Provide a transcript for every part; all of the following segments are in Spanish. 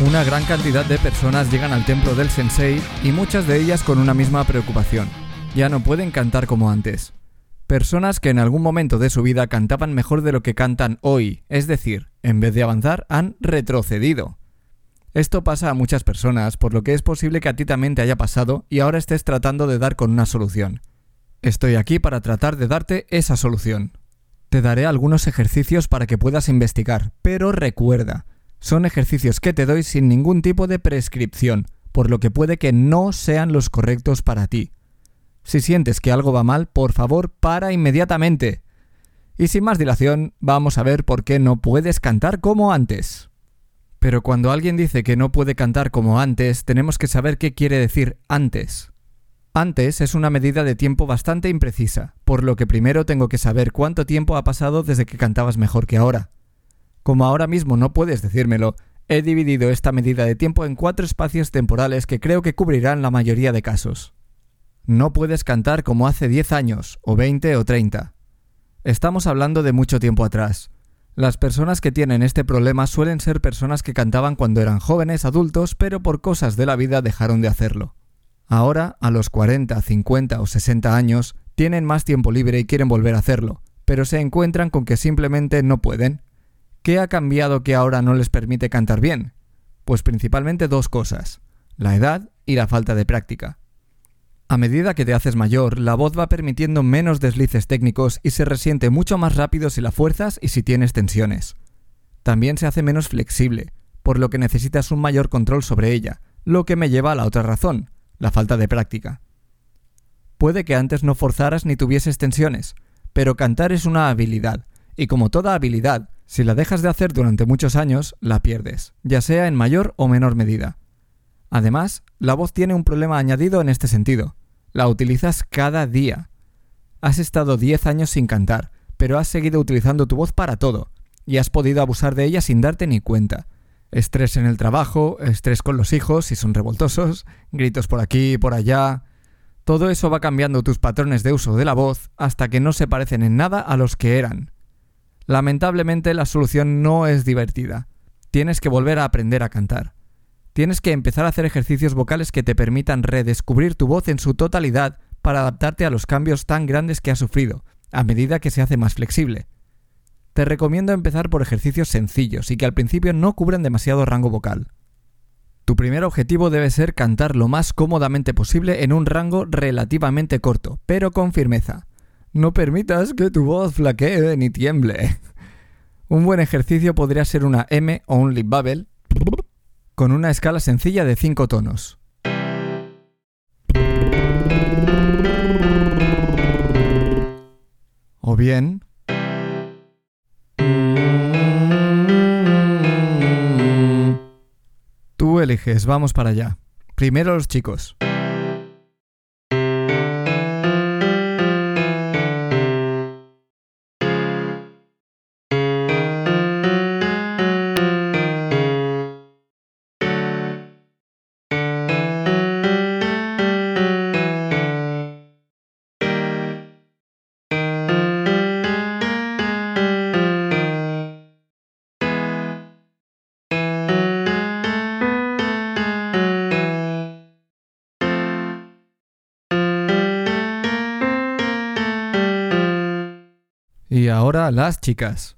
Una gran cantidad de personas llegan al templo del sensei y muchas de ellas con una misma preocupación. Ya no pueden cantar como antes. Personas que en algún momento de su vida cantaban mejor de lo que cantan hoy, es decir, en vez de avanzar, han retrocedido. Esto pasa a muchas personas, por lo que es posible que a ti también te haya pasado y ahora estés tratando de dar con una solución. Estoy aquí para tratar de darte esa solución. Te daré algunos ejercicios para que puedas investigar, pero recuerda, son ejercicios que te doy sin ningún tipo de prescripción, por lo que puede que no sean los correctos para ti. Si sientes que algo va mal, por favor, para inmediatamente. Y sin más dilación, vamos a ver por qué no puedes cantar como antes. Pero cuando alguien dice que no puede cantar como antes, tenemos que saber qué quiere decir antes. Antes es una medida de tiempo bastante imprecisa, por lo que primero tengo que saber cuánto tiempo ha pasado desde que cantabas mejor que ahora. Como ahora mismo no puedes decírmelo, he dividido esta medida de tiempo en cuatro espacios temporales que creo que cubrirán la mayoría de casos. No puedes cantar como hace 10 años, o 20 o 30. Estamos hablando de mucho tiempo atrás. Las personas que tienen este problema suelen ser personas que cantaban cuando eran jóvenes adultos, pero por cosas de la vida dejaron de hacerlo. Ahora, a los 40, 50 o 60 años, tienen más tiempo libre y quieren volver a hacerlo, pero se encuentran con que simplemente no pueden. ¿Qué ha cambiado que ahora no les permite cantar bien? Pues principalmente dos cosas, la edad y la falta de práctica. A medida que te haces mayor, la voz va permitiendo menos deslices técnicos y se resiente mucho más rápido si la fuerzas y si tienes tensiones. También se hace menos flexible, por lo que necesitas un mayor control sobre ella, lo que me lleva a la otra razón, la falta de práctica. Puede que antes no forzaras ni tuvieses tensiones, pero cantar es una habilidad, y como toda habilidad, si la dejas de hacer durante muchos años, la pierdes, ya sea en mayor o menor medida. Además, la voz tiene un problema añadido en este sentido. La utilizas cada día. Has estado 10 años sin cantar, pero has seguido utilizando tu voz para todo, y has podido abusar de ella sin darte ni cuenta. Estrés en el trabajo, estrés con los hijos si son revoltosos, gritos por aquí y por allá. Todo eso va cambiando tus patrones de uso de la voz hasta que no se parecen en nada a los que eran. Lamentablemente la solución no es divertida. Tienes que volver a aprender a cantar. Tienes que empezar a hacer ejercicios vocales que te permitan redescubrir tu voz en su totalidad para adaptarte a los cambios tan grandes que has sufrido, a medida que se hace más flexible. Te recomiendo empezar por ejercicios sencillos y que al principio no cubran demasiado rango vocal. Tu primer objetivo debe ser cantar lo más cómodamente posible en un rango relativamente corto, pero con firmeza. No permitas que tu voz flaquee ni tiemble. Un buen ejercicio podría ser una M o un lip bubble con una escala sencilla de 5 tonos. O bien... Tú eliges, vamos para allá. Primero los chicos. Ahora las chicas.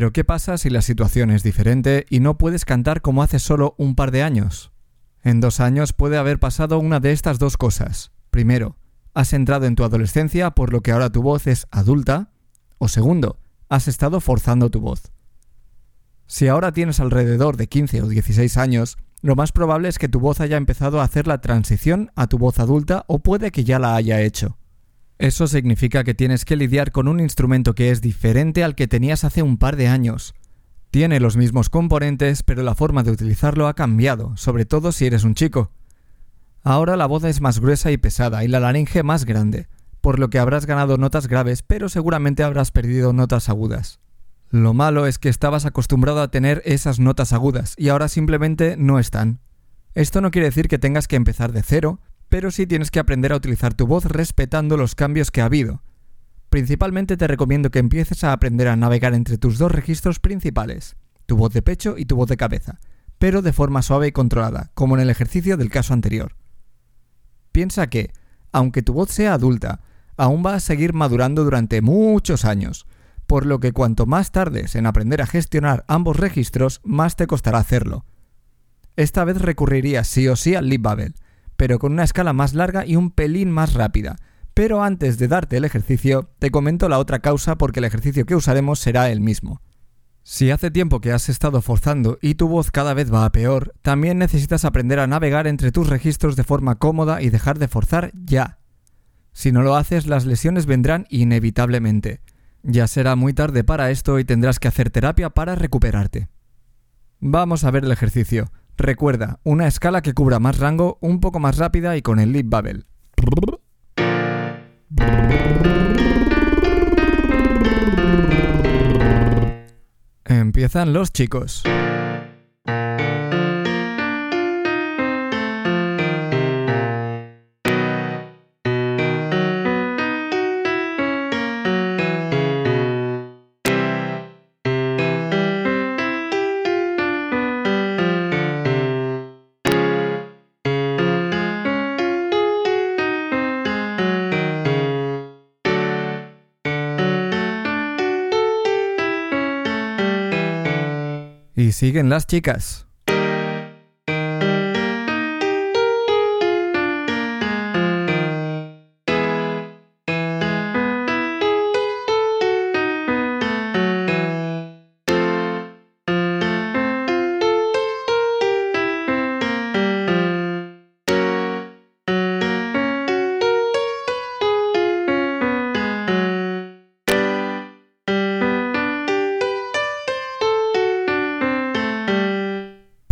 Pero ¿qué pasa si la situación es diferente y no puedes cantar como hace solo un par de años? En dos años puede haber pasado una de estas dos cosas. Primero, has entrado en tu adolescencia por lo que ahora tu voz es adulta. O segundo, has estado forzando tu voz. Si ahora tienes alrededor de 15 o 16 años, lo más probable es que tu voz haya empezado a hacer la transición a tu voz adulta o puede que ya la haya hecho. Eso significa que tienes que lidiar con un instrumento que es diferente al que tenías hace un par de años. Tiene los mismos componentes, pero la forma de utilizarlo ha cambiado, sobre todo si eres un chico. Ahora la voz es más gruesa y pesada y la laringe más grande, por lo que habrás ganado notas graves, pero seguramente habrás perdido notas agudas. Lo malo es que estabas acostumbrado a tener esas notas agudas y ahora simplemente no están. Esto no quiere decir que tengas que empezar de cero, pero sí tienes que aprender a utilizar tu voz respetando los cambios que ha habido. Principalmente te recomiendo que empieces a aprender a navegar entre tus dos registros principales, tu voz de pecho y tu voz de cabeza, pero de forma suave y controlada, como en el ejercicio del caso anterior. Piensa que, aunque tu voz sea adulta, aún va a seguir madurando durante muchos años, por lo que cuanto más tardes en aprender a gestionar ambos registros, más te costará hacerlo. Esta vez recurrirías sí o sí al bubble, pero con una escala más larga y un pelín más rápida. Pero antes de darte el ejercicio, te comento la otra causa porque el ejercicio que usaremos será el mismo. Si hace tiempo que has estado forzando y tu voz cada vez va a peor, también necesitas aprender a navegar entre tus registros de forma cómoda y dejar de forzar ya. Si no lo haces, las lesiones vendrán inevitablemente. Ya será muy tarde para esto y tendrás que hacer terapia para recuperarte. Vamos a ver el ejercicio. Recuerda, una escala que cubra más rango, un poco más rápida y con el lip bubble. Empiezan los chicos. Siguen las chicas.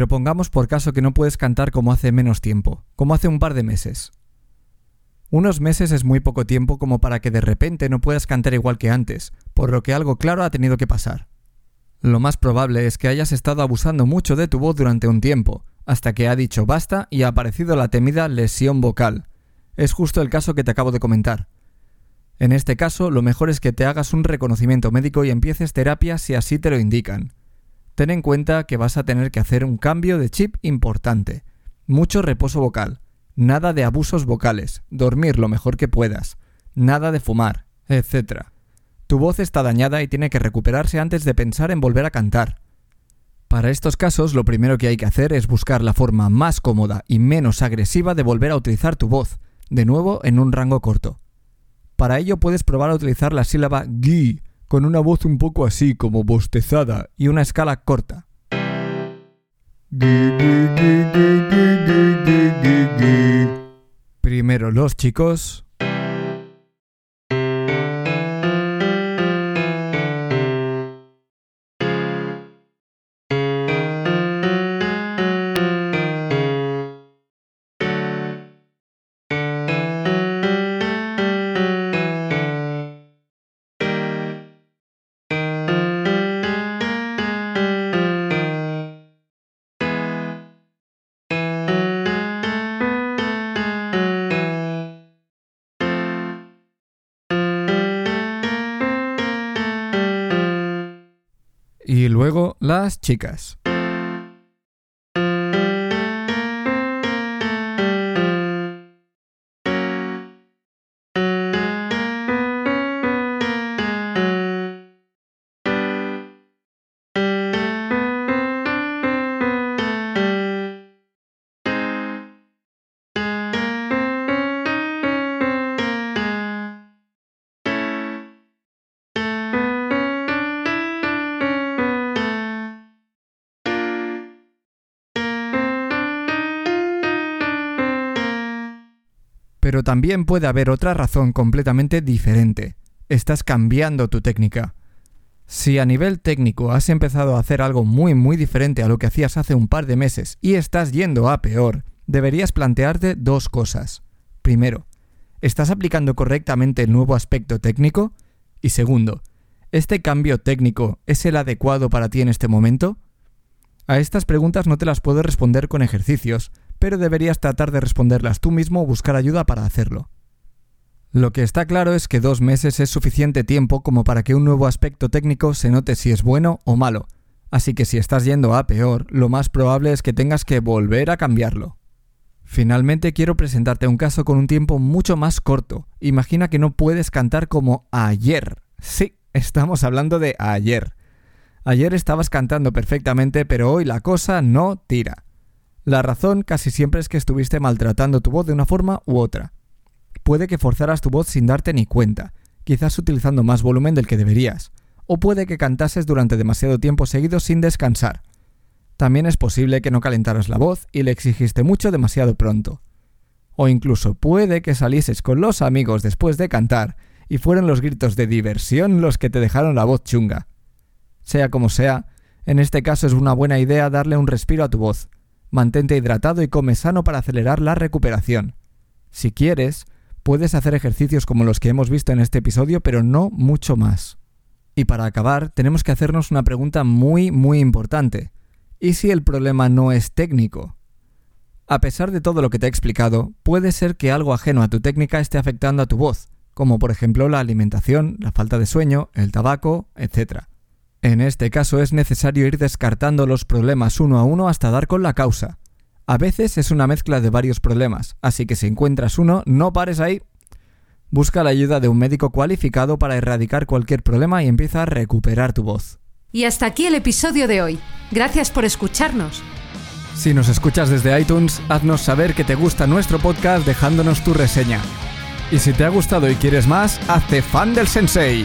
Pero pongamos por caso que no puedes cantar como hace menos tiempo, como hace un par de meses. Unos meses es muy poco tiempo como para que de repente no puedas cantar igual que antes, por lo que algo claro ha tenido que pasar. Lo más probable es que hayas estado abusando mucho de tu voz durante un tiempo, hasta que ha dicho basta y ha aparecido la temida lesión vocal. Es justo el caso que te acabo de comentar. En este caso, lo mejor es que te hagas un reconocimiento médico y empieces terapia si así te lo indican. Ten en cuenta que vas a tener que hacer un cambio de chip importante. Mucho reposo vocal, nada de abusos vocales, dormir lo mejor que puedas, nada de fumar, etc. Tu voz está dañada y tiene que recuperarse antes de pensar en volver a cantar. Para estos casos, lo primero que hay que hacer es buscar la forma más cómoda y menos agresiva de volver a utilizar tu voz, de nuevo en un rango corto. Para ello puedes probar a utilizar la sílaba GI con una voz un poco así como bostezada y una escala corta. Primero los chicos, y luego las chicas. También puede haber otra razón completamente diferente. Estás cambiando tu técnica. Si a nivel técnico has empezado a hacer algo muy muy diferente a lo que hacías hace un par de meses y estás yendo a peor, deberías plantearte dos cosas. Primero, ¿estás aplicando correctamente el nuevo aspecto técnico? Y segundo, ¿este cambio técnico es el adecuado para ti en este momento? A estas preguntas no te las puedo responder con ejercicios, pero deberías tratar de responderlas tú mismo o buscar ayuda para hacerlo. Lo que está claro es que dos meses es suficiente tiempo como para que un nuevo aspecto técnico se note si es bueno o malo, así que si estás yendo a peor, lo más probable es que tengas que volver a cambiarlo. Finalmente quiero presentarte un caso con un tiempo mucho más corto. Imagina que no puedes cantar como ayer. Sí, estamos hablando de ayer. Ayer estabas cantando perfectamente, pero hoy la cosa no tira. La razón casi siempre es que estuviste maltratando tu voz de una forma u otra. Puede que forzaras tu voz sin darte ni cuenta, quizás utilizando más volumen del que deberías, o puede que cantases durante demasiado tiempo seguido sin descansar. También es posible que no calentaras la voz y le exigiste mucho demasiado pronto. O incluso puede que salieses con los amigos después de cantar y fueron los gritos de diversión los que te dejaron la voz chunga. Sea como sea, en este caso es una buena idea darle un respiro a tu voz. Mantente hidratado y come sano para acelerar la recuperación. Si quieres, Puedes hacer ejercicios como los que hemos visto en este episodio, pero no mucho más. Y para acabar, tenemos que hacernos una pregunta muy, muy importante. ¿Y si el problema no es técnico? A pesar de todo lo que te he explicado, puede ser que algo ajeno a tu técnica esté afectando a tu voz, como por ejemplo la alimentación, la falta de sueño, el tabaco, etc. En este caso es necesario ir descartando los problemas uno a uno hasta dar con la causa. A veces es una mezcla de varios problemas, así que si encuentras uno, no pares ahí. Busca la ayuda de un médico cualificado para erradicar cualquier problema y empieza a recuperar tu voz. Y hasta aquí el episodio de hoy. Gracias por escucharnos. Si nos escuchas desde iTunes, haznos saber que te gusta nuestro podcast dejándonos tu reseña. Y si te ha gustado y quieres más, hazte fan del sensei.